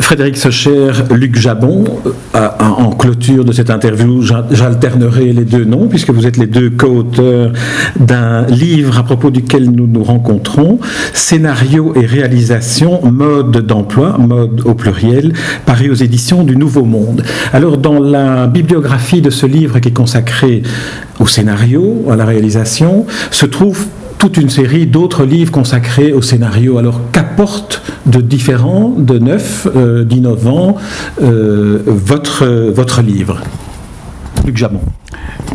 Frédéric Socher, Luc Jabon, euh, en clôture de cette interview, j'alternerai les deux noms, puisque vous êtes les deux co-auteurs d'un livre à propos duquel nous nous rencontrons, Scénario et réalisation, mode d'emploi, mode au pluriel, paru aux éditions du Nouveau Monde. Alors, dans la bibliographie de ce livre qui est consacré au scénario, à la réalisation, se trouve toute une série d'autres livres consacrés au scénario. Alors qu'apporte de différent, de neuf, euh, d'innovant euh, votre, votre livre? Luc Jamon.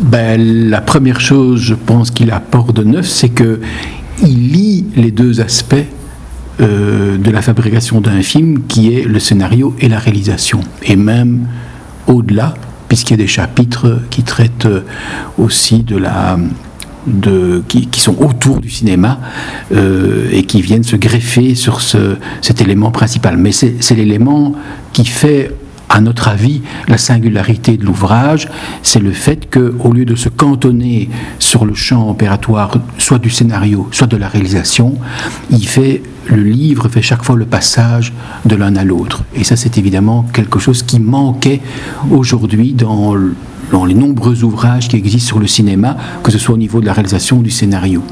Ben, la première chose, je pense qu'il apporte de neuf, c'est que il lie les deux aspects euh, de la fabrication d'un film, qui est le scénario et la réalisation, et même au-delà, puisqu'il y a des chapitres qui traitent aussi de la qui, sont autour du cinéma euh, et qui viennent se greffer sur ce, cet élément principal. Mais c'est l'élément qui fait à notre avis, la singularité de l'ouvrage, c'est le fait qu'au lieu de se cantonner sur le champ opératoire, soit du scénario, soit de la réalisation, il fait le livre fait chaque fois le passage de l'un à l'autre. Et ça, c'est évidemment quelque chose qui manquait aujourd'hui dans les nombreux ouvrages qui existent sur le cinéma, que ce soit au niveau de la réalisation ou du scénario.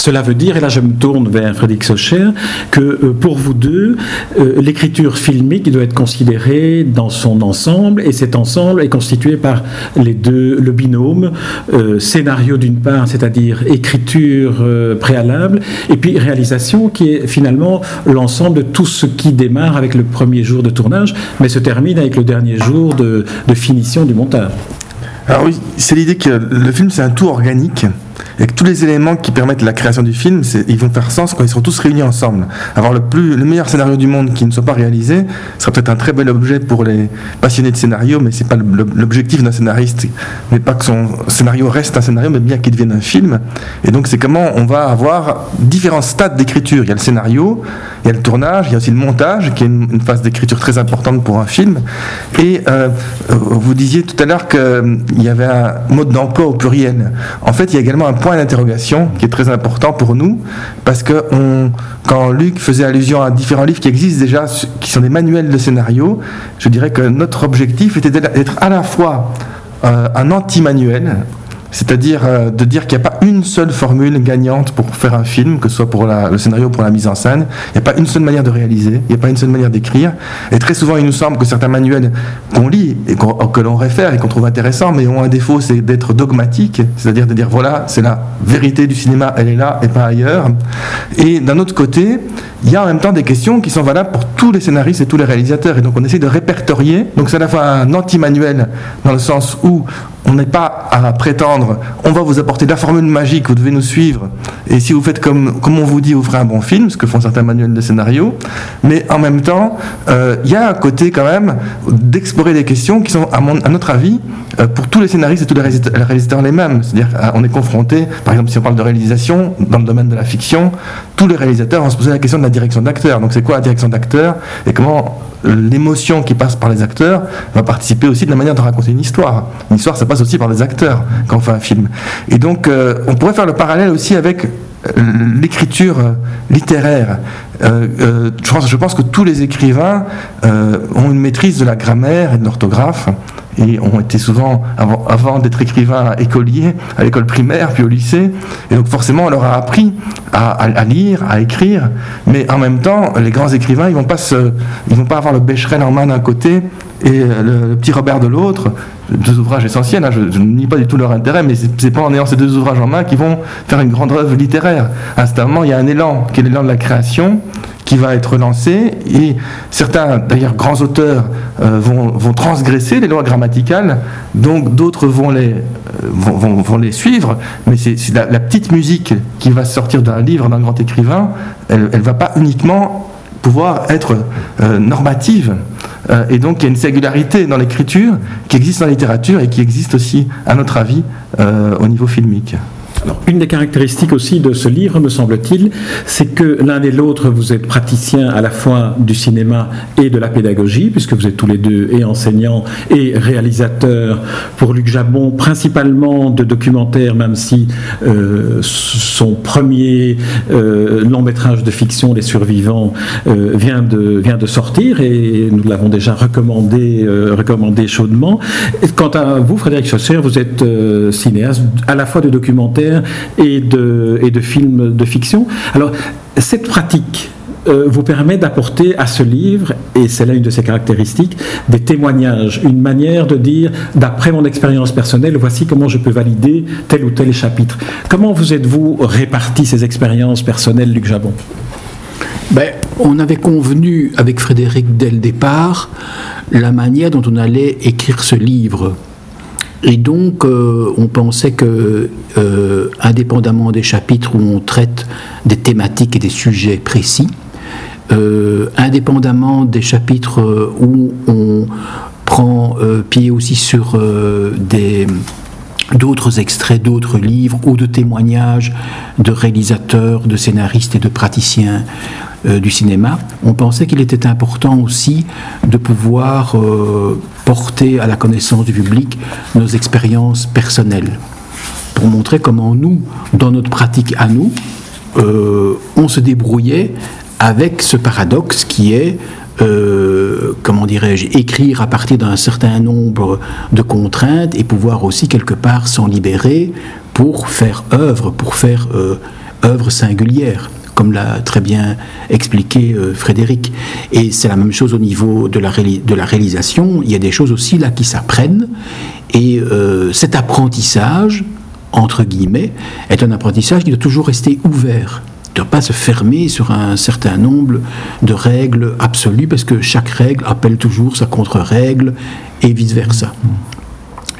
Cela veut dire, et là je me tourne vers Frédéric Socher, que euh, pour vous deux, euh, l'écriture filmique doit être considérée dans son ensemble, et cet ensemble est constitué par les deux, le binôme, euh, scénario d'une part, c'est-à-dire écriture préalable, et puis réalisation, qui est finalement l'ensemble de tout ce qui démarre avec le premier jour de tournage, mais se termine avec le dernier jour de, de finition du montage. Alors oui, c'est l'idée que le film c'est un tout organique que tous les éléments qui permettent la création du film, ils vont faire sens quand ils seront tous réunis ensemble. Avoir le, meilleur scénario du monde qui ne soit pas réalisé sera peut-être un très bel objet pour les passionnés de scénario, mais c'est pas l'objectif d'un scénariste. Mais pas que son scénario reste un scénario, mais bien qu'il devienne un film. Et donc c'est comment on va avoir différents stades d'écriture. Il y a le scénario, il y a le tournage, il y a aussi le montage, qui est une, phase d'écriture très importante pour un film. Et euh, vous disiez tout à l'heure qu'il y avait un mode d'emploi au pluriel. En fait, il y a également un point d'interrogation qui est très important pour nous, parce que quand Luc faisait allusion à différents livres qui existent déjà, qui sont des manuels de scénario, je dirais que notre objectif était d'être à la fois euh, un anti-manuel, c'est-à-dire euh, de dire qu'il n'y a pas une seule formule gagnante pour faire un film, que ce soit pour le scénario ou pour la mise en scène. Il n'y a pas une seule manière de réaliser, il n'y a pas une seule manière d'écrire. Et très souvent, il nous semble que certains manuels qu'on lit et que l'on réfère et qu'on trouve intéressants, mais ont un défaut, c'est d'être dogmatique, c'est-à-dire de dire voilà, c'est la vérité du cinéma, elle est là et pas ailleurs. Et d'un autre côté, il y a en même temps des questions qui sont valables pour tous les scénaristes et tous les réalisateurs. Et donc on essaie de répertorier. Donc c'est à la fois un anti-manuel dans le sens où on n'est pas à prétendre on va vous apporter la formule magique, vous devez nous suivre. Et si vous faites comme, on vous dit, vous ferez un bon film, ce que font certains manuels de scénario. Mais en même temps, euh, il y a un côté quand même d'explorer des questions qui sont, à, notre avis, euh, pour tous les scénaristes et tous les réalisateurs, les mêmes. C'est-à-dire qu'on est confronté, par exemple si on parle de réalisation, dans le domaine de la fiction, tous les réalisateurs vont se poser la question de la direction d'acteur. Donc c'est quoi la direction d'acteur et comment l'émotion qui passe par les acteurs va participer aussi de la manière de raconter une histoire. Une histoire, ça passe aussi par les acteurs quand on fait un film. Et donc, euh, on pourrait faire le parallèle aussi avec euh, l'écriture euh, littéraire. je, pense, je, pense, que tous les écrivains ont une maîtrise de la grammaire et de l'orthographe et ont été souvent, avant, d'être écrivains, écoliers à l'école primaire, puis au lycée. Et donc forcément, on leur a appris à, lire, à écrire. Mais en même temps, les grands écrivains, ils vont pas se, vont pas avoir le Becherel en main d'un côté et le, petit Robert de l'autre. Deux ouvrages essentiels. Hein, je, ne nie pas du tout leur intérêt, mais c'est pas en ayant ces deux ouvrages en main qu'ils vont faire une grande œuvre littéraire. À moment, il y a un élan qui est l'élan de la création qui va être lancé et certains, d'ailleurs grands auteurs, euh, vont, transgresser les lois grammaticales, donc d'autres vont les, euh, suivre, mais c'est la, petite musique qui va sortir d'un livre d'un grand écrivain, elle ne va pas uniquement pouvoir être euh, normative. Euh, et donc il y a une singularité dans l'écriture qui existe dans la littérature et qui existe aussi, à notre avis, euh, au niveau filmique une des caractéristiques aussi de ce livre, me semble-t-il, c'est que l'un et l'autre, vous êtes praticiens à la fois du cinéma et de la pédagogie, puisque vous êtes tous les deux et enseignants et réalisateurs pour Luc Jabon, principalement de documentaires, même si euh, son premier euh, long métrage de fiction, Les Survivants, euh, vient, de, sortir et nous l'avons déjà recommandé, recommandé chaudement. quant à vous, Frédéric Chausser, vous êtes cinéaste à la fois de documentaires et de, films de fiction. Alors, cette pratique euh, vous permet d'apporter à ce livre, et c'est là une de ses caractéristiques, des témoignages, une manière de dire, d'après mon expérience personnelle, voici comment je peux valider tel ou tel chapitre. Comment vous êtes-vous réparti ces expériences personnelles, Luc Jabon? Ben, On avait convenu avec Frédéric dès le départ la manière dont on allait écrire ce livre. Et donc, euh, on pensait que, euh, indépendamment des chapitres où on traite des thématiques et des sujets précis, euh, indépendamment des chapitres où on prend pied aussi sur d'autres extraits d'autres livres ou de témoignages de réalisateurs, de scénaristes et de praticiens du cinéma, on pensait qu'il était important aussi de pouvoir euh, porter à la connaissance du public nos expériences personnelles, pour montrer comment nous, dans notre pratique à nous, euh, on se débrouillait avec ce paradoxe qui est comment dirais-je, écrire à partir d'un certain nombre de contraintes et pouvoir aussi quelque part s'en libérer pour faire œuvre, pour faire œuvre singulière comme l'a très bien expliqué euh, Frédéric. Et c'est la même chose au niveau de la, réalisation. Il y a des choses aussi là qui s'apprennent. Et euh, cet apprentissage, entre guillemets, est un apprentissage qui doit toujours rester ouvert. Il ne doit pas se fermer sur un certain nombre de règles absolues, parce que chaque règle appelle toujours sa contre-règle, et vice-versa.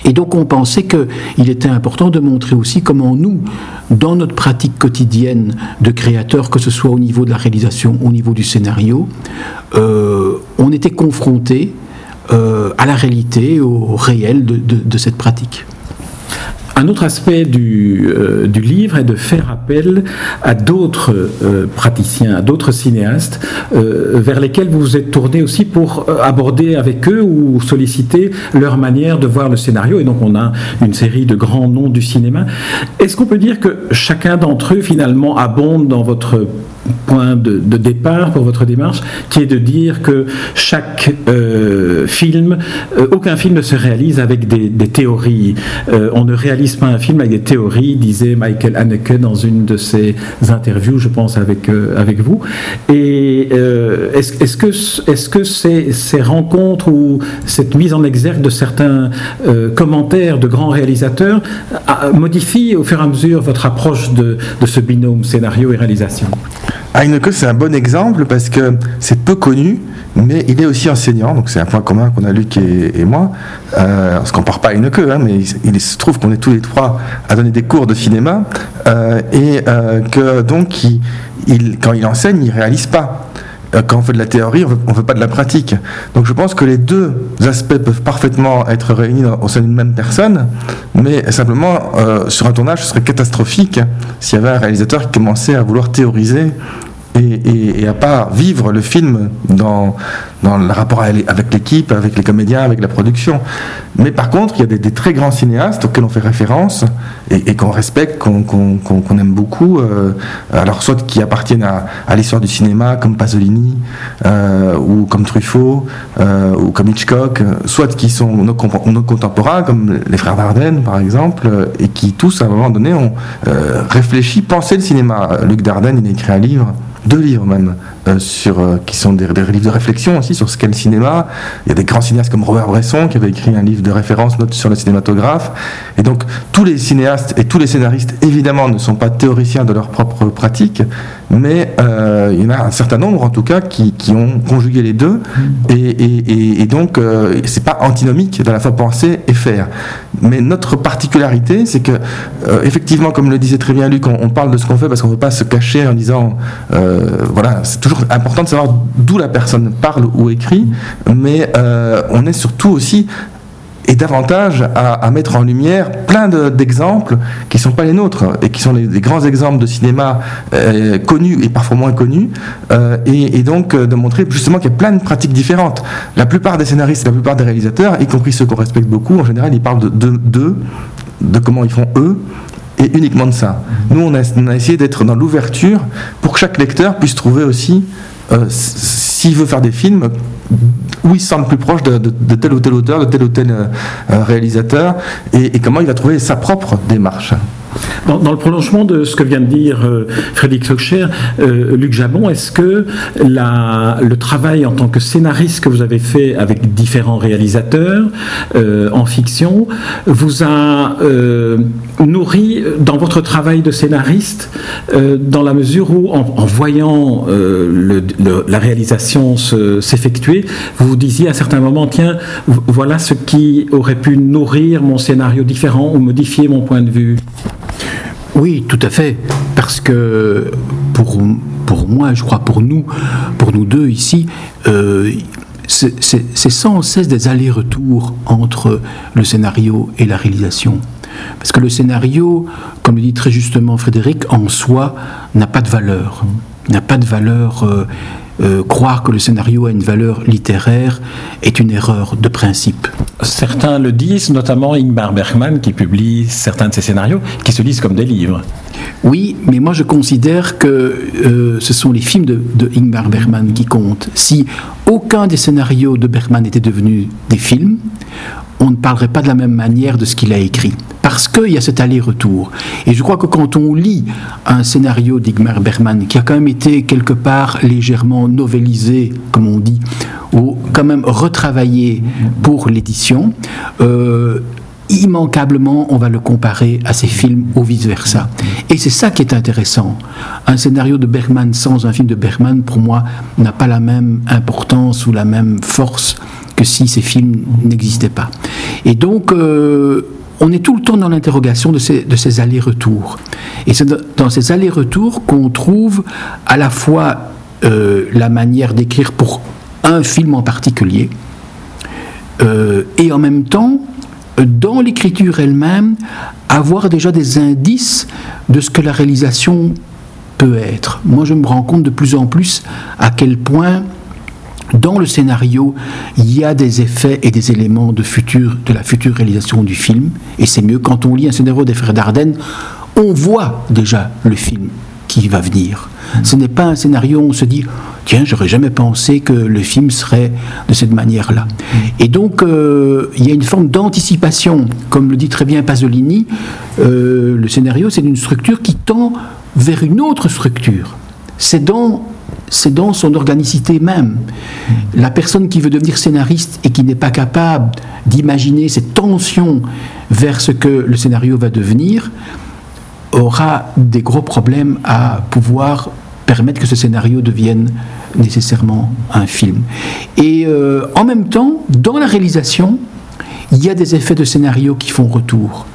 Et donc on pensait qu'il était important de montrer aussi comment nous, dans notre pratique quotidienne de créateurs, que ce soit au niveau de la réalisation, au niveau du scénario, euh, on était confronté euh, à la réalité, au réel de cette pratique. Un autre aspect du, euh, du, livre est de faire appel à d'autres euh, praticiens, à d'autres cinéastes, euh, vers lesquels vous vous êtes tourné aussi pour aborder avec eux ou solliciter leur manière de voir le scénario. Et donc on a une série de grands noms du cinéma. Est-ce qu'on peut dire que chacun d'entre eux finalement abonde dans votre point de, départ pour votre démarche, qui est de dire que chaque euh, film, euh, aucun film ne se réalise avec des, théories. Euh, on ne réalise pas un film avec des théories, disait Michael Haneke dans une de ses interviews, je pense, avec, avec vous. Et est-ce est que, ces, rencontres ou cette mise en exergue de certains commentaires de grands réalisateurs modifient au fur et à mesure votre approche de ce binôme scénario et réalisation? Heineke, c'est un bon exemple parce que c'est peu connu, mais il est aussi enseignant, donc c'est un point commun qu'on a Luc et, moi. Euh, on ne se pas à Heineke, hein, mais il, se trouve qu'on est tous les trois à donner des cours de cinéma euh, et euh, que donc il, quand il enseigne, il réalise pas. Euh, quand on fait de la théorie, on ne veut pas de la pratique. Donc je pense que les deux aspects peuvent parfaitement être réunis au sein d'une même personne, mais simplement, euh, sur un tournage, ce serait catastrophique s'il y avait un réalisateur qui commençait à vouloir théoriser et, à pas vivre le film dans, dans le rapport avec l'équipe, avec les comédiens, avec la production. Mais par contre, il y a des, très grands cinéastes auxquels on fait référence et, qu'on respecte, qu'on aime beaucoup, euh, alors soit qui appartiennent à, l'histoire du cinéma, comme Pasolini, euh, ou comme Truffaut, euh, ou comme Hitchcock, soit qui sont nos, contemporains, comme les frères Dardenne, par exemple, et qui tous, à un moment donné, ont réfléchi, pensé le cinéma. Luc Dardenne, il a écrit un livre deux livres même, sur, euh, qui sont des, livres de réflexion aussi sur ce qu'est le cinéma. Il y a des grands cinéastes comme Robert Bresson qui avait écrit un livre de référence sur le cinématographe. Et donc tous les cinéastes et tous les scénaristes évidemment ne sont pas théoriciens de leur propre pratique, mais euh, il y en a un certain nombre en tout cas qui, ont conjugué les deux, et, donc euh, c'est pas antinomique de la fois penser et faire. Mais notre particularité, c'est que euh, effectivement, comme le disait très bien Luc, on, on parle de ce qu'on fait parce qu'on ne veut pas se cacher en disant, voilà, c'est toujours important de savoir d'où la personne parle ou écrit, mais on est surtout aussi davantage à, mettre en lumière plein d'exemples qui ne sont pas les nôtres et qui sont les, grands exemples de cinéma euh, connus et parfois moins connus, euh, et, donc euh, de montrer justement qu'il y a plein de pratiques différentes. La plupart des scénaristes, la plupart des réalisateurs, y compris ceux qu'on respecte beaucoup, en général, ils parlent de d'eux, de, comment ils font eux, et uniquement de ça. Nous, on a, on a essayé d'être dans l'ouverture pour que chaque lecteur puisse trouver aussi euh, s'il veut faire des films, où il semble plus proche de, tel ou tel auteur, de tel ou tel euh, euh, réalisateur, et, comment il va trouver sa propre démarche. Dans, le prolongement de ce que vient de dire euh, Frédéric Socher, euh, Luc Jabon, est-ce que le travail en tant que scénariste que vous avez fait avec différents réalisateurs euh, en fiction vous a nourri dans votre travail de scénariste dans la mesure où, en, voyant la réalisation s'effectuer, vous vous disiez à certains moments, tiens, voilà ce qui aurait pu nourrir mon scénario différent ou modifier mon point de vue? Oui, tout à fait. Parce que pour, moi, je crois pour nous, pour nous deux ici, euh, c'est sans cesse des allers-retours entre le scénario et la réalisation. Parce que le scénario, comme le dit très justement Frédéric, en soi, n'a pas de valeur. N'a pas de valeur euh, euh, croire que le scénario a une valeur littéraire est une erreur de principe. Certains le disent, notamment Ingmar Bergman qui publie certains de ses scénarios qui se lisent comme des livres. Oui, mais moi je considère que euh, ce sont les films de, de, Ingmar Bergman qui comptent. Si aucun des scénarios de Bergman était devenu des films, on ne parlerait pas de la même manière de ce qu'il a écrit. Parce qu'il y a cet aller-retour. Et je crois que quand on lit un scénario d'Igmar Bergman, qui a quand même été quelque part légèrement novélisé, comme on dit, ou quand même retravaillé pour l'édition, euh, immanquablement, on va le comparer à ses films ou vice-versa. Et c'est ça qui est intéressant. Un scénario de Bergman sans un film de Bergman, pour moi, n'a pas la même importance ou la même force que si ces films n'existaient pas. Et donc, euh, on est tout le temps dans l'interrogation de ces, allers-retours. Et c'est dans ces allers-retours qu'on trouve à la fois euh, la manière d'écrire pour un film en particulier, euh, et en même temps, dans l'écriture elle-même, avoir déjà des indices de ce que la réalisation peut être. Moi, je me rends compte de plus en plus à quel point dans le scénario, il y a des effets et des éléments de, la future réalisation du film. Et c'est mieux quand on lit un scénario des Frères Dardenne, on voit déjà le film qui va venir. Ce n'est pas un scénario où on se dit tiens, j'aurais jamais pensé que le film serait de cette manière-là. Et donc, euh, il y a une forme d'anticipation. Comme le dit très bien Pasolini, euh, le scénario, c'est une structure qui tend vers une autre structure. C'est dans c'est dans son organicité même. La personne qui veut devenir scénariste et qui n'est pas capable d'imaginer cette tension vers ce que le scénario va devenir aura des gros problèmes à pouvoir permettre que ce scénario devienne nécessairement un film. Et euh, en même temps, dans la réalisation, il y a des effets de scénario qui font retour.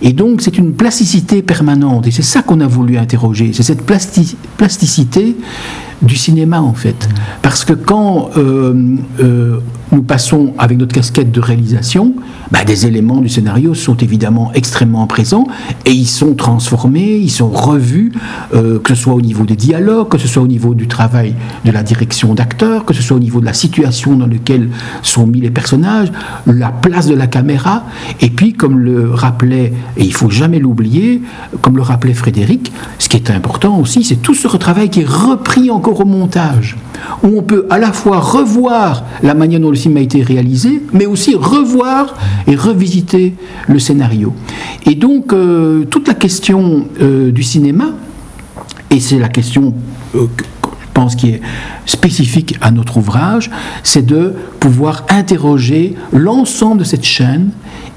Et donc c'est une plasticité permanente, et c'est ça qu'on a voulu interroger, c'est cette plasticité du cinéma en fait. Parce que quand euh, euh, nous passons avec notre casquette de réalisation, bah, des éléments du scénario sont évidemment extrêmement présents et ils sont transformés, ils sont revus, euh, que ce soit au niveau des dialogues, que ce soit au niveau du travail de la direction d'acteurs, que ce soit au niveau de la situation dans laquelle sont mis les personnages, la place de la caméra, et puis comme le rappelait, et il faut jamais l'oublier, comme le rappelait Frédéric, ce qui est important aussi, c'est tout ce retravail qui est repris encore au montage, où on peut à la fois revoir la manière dont le film a été réalisé, mais aussi revoir et revisiter le scénario. Et donc, euh, toute la question euh, du cinéma, et c'est la question euh, que je pense qui est spécifique à notre ouvrage, c'est de pouvoir interroger l'ensemble de cette chaîne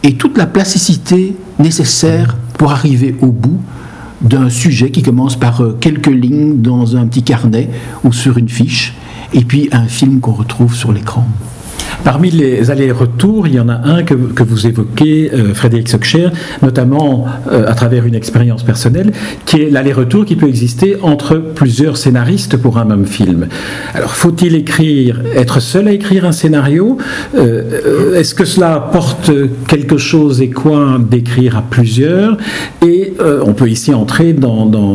et toute la plasticité nécessaire pour arriver au bout d'un sujet qui commence par quelques lignes dans un petit carnet ou sur une fiche, et puis un film qu'on retrouve sur l'écran. Parmi les allers-retours, il y en a un que, vous évoquez, euh, Frédéric Sockcher, notamment euh, à travers une expérience personnelle, qui est l'aller-retour qui peut exister entre plusieurs scénaristes pour un même film. Alors, faut-il écrire, être seul à écrire un scénario euh, Est-ce que cela apporte quelque chose et quoi d'écrire à plusieurs? Et on peut ici entrer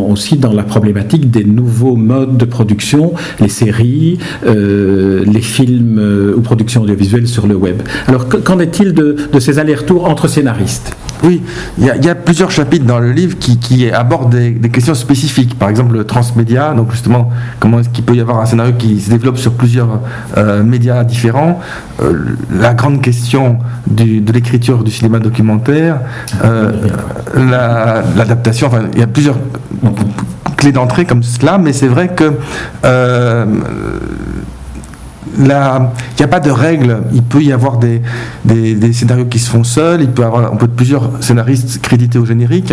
aussi dans la problématique des nouveaux modes de production, les séries, les films ou productions audiovisuel sur le web. Alors qu'en est-il de, ces allers-retours entre scénaristes? Oui, il y, a plusieurs chapitres dans le livre qui, abordent des, questions spécifiques. Par exemple, le transmédia, donc justement, comment est-ce qu'il peut y avoir un scénario qui se développe sur plusieurs euh, médias différents. Euh, la grande question de l'écriture du cinéma documentaire, euh, l'adaptation, enfin, il y a plusieurs clés d'entrée comme cela, mais c'est vrai que il n'y a pas de règle. Il peut y avoir des, scénarios qui se font seuls, il peut y avoir on peut plusieurs scénaristes crédités au générique.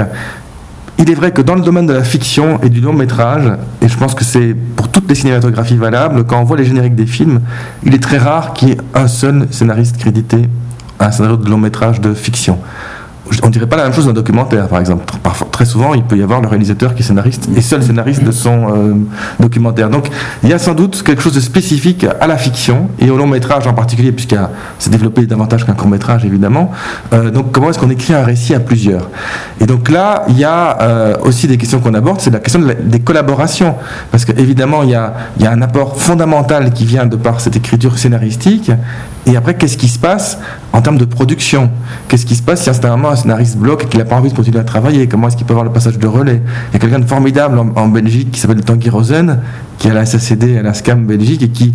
Il est vrai que dans le domaine de la fiction et du long métrage, et je pense que c'est pour toutes les cinématographies valables, quand on voit les génériques des films, il est très rare qu'il y ait un seul scénariste crédité à un scénario de long métrage de fiction on dirait pas la même chose d'un documentaire, par exemple. Très souvent, il peut y avoir le réalisateur qui est scénariste et seul scénariste de son euh, documentaire. Donc, il y a sans doute quelque chose de spécifique à la fiction et au long métrage en particulier, puisqu'il s'est développé davantage qu'un court métrage, évidemment. Euh, donc, comment est-ce qu'on écrit un récit à plusieurs? Et donc là, il y a euh, aussi des questions qu'on aborde, c'est la question des collaborations, parce qu'évidemment, il y a, un apport fondamental qui vient de par cette écriture scénaristique, et après, qu'est-ce qui se passe en termes de production? Qu'est-ce qui se passe si instantanément un scénariste bloque et qu'il n'a pas envie de continuer à travailler Comment est-ce qu'il peut avoir le passage de relais? Il y a quelqu'un de formidable en, Belgique qui s'appelle Tanguy Rosen, qui est à la SACD, à la SCAM Belgique, et qui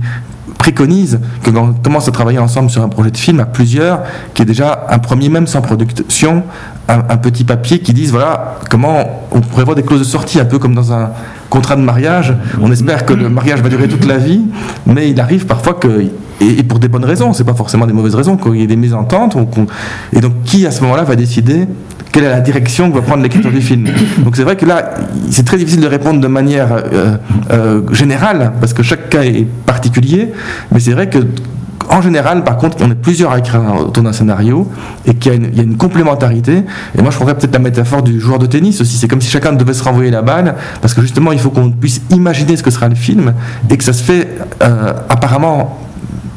préconise que quand on commence à travailler ensemble sur un projet de film à plusieurs, qui est déjà un premier même sans production, un, un petit papier qui dise voilà comment on pourrait avoir des clauses de sortie, un peu comme dans un contrat de mariage. On espère que le mariage va durer toute la vie, mais il arrive parfois que et, pour des bonnes raisons, c'est pas forcément des mauvaises raisons, qu'il y ait des mésententes. et donc, qui à ce moment-là va décider quelle est la direction que va prendre l'écriture du film? Donc, c'est vrai que là, c'est très difficile de répondre de manière euh, euh, générale, parce que chaque cas est particulier, mais c'est vrai que en général, par contre, on est plusieurs à écrire autour d'un scénario et qu'il y, a une complémentarité. Et moi, je prendrais peut-être la métaphore du joueur de tennis aussi. C'est comme si chacun devait se renvoyer la balle, parce que justement, il faut qu'on puisse imaginer ce que sera le film et que ça se fait euh, apparemment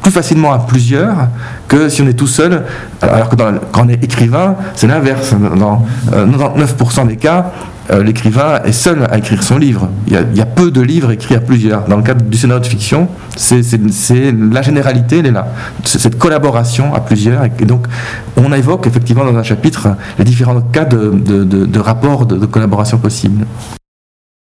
plus facilement à plusieurs que si on est tout seul, alors que quand on est écrivain, c'est l'inverse. Dans 99% euh, des cas, euh, l'écrivain est seul à écrire son livre. Il y, a, peu de livres écrits à plusieurs. Dans le cadre du scénario de fiction, c'est la généralité, elle est là. Cette collaboration à plusieurs. Et, donc, on évoque effectivement dans un chapitre les différents cas de, de, de rapports de collaboration possibles.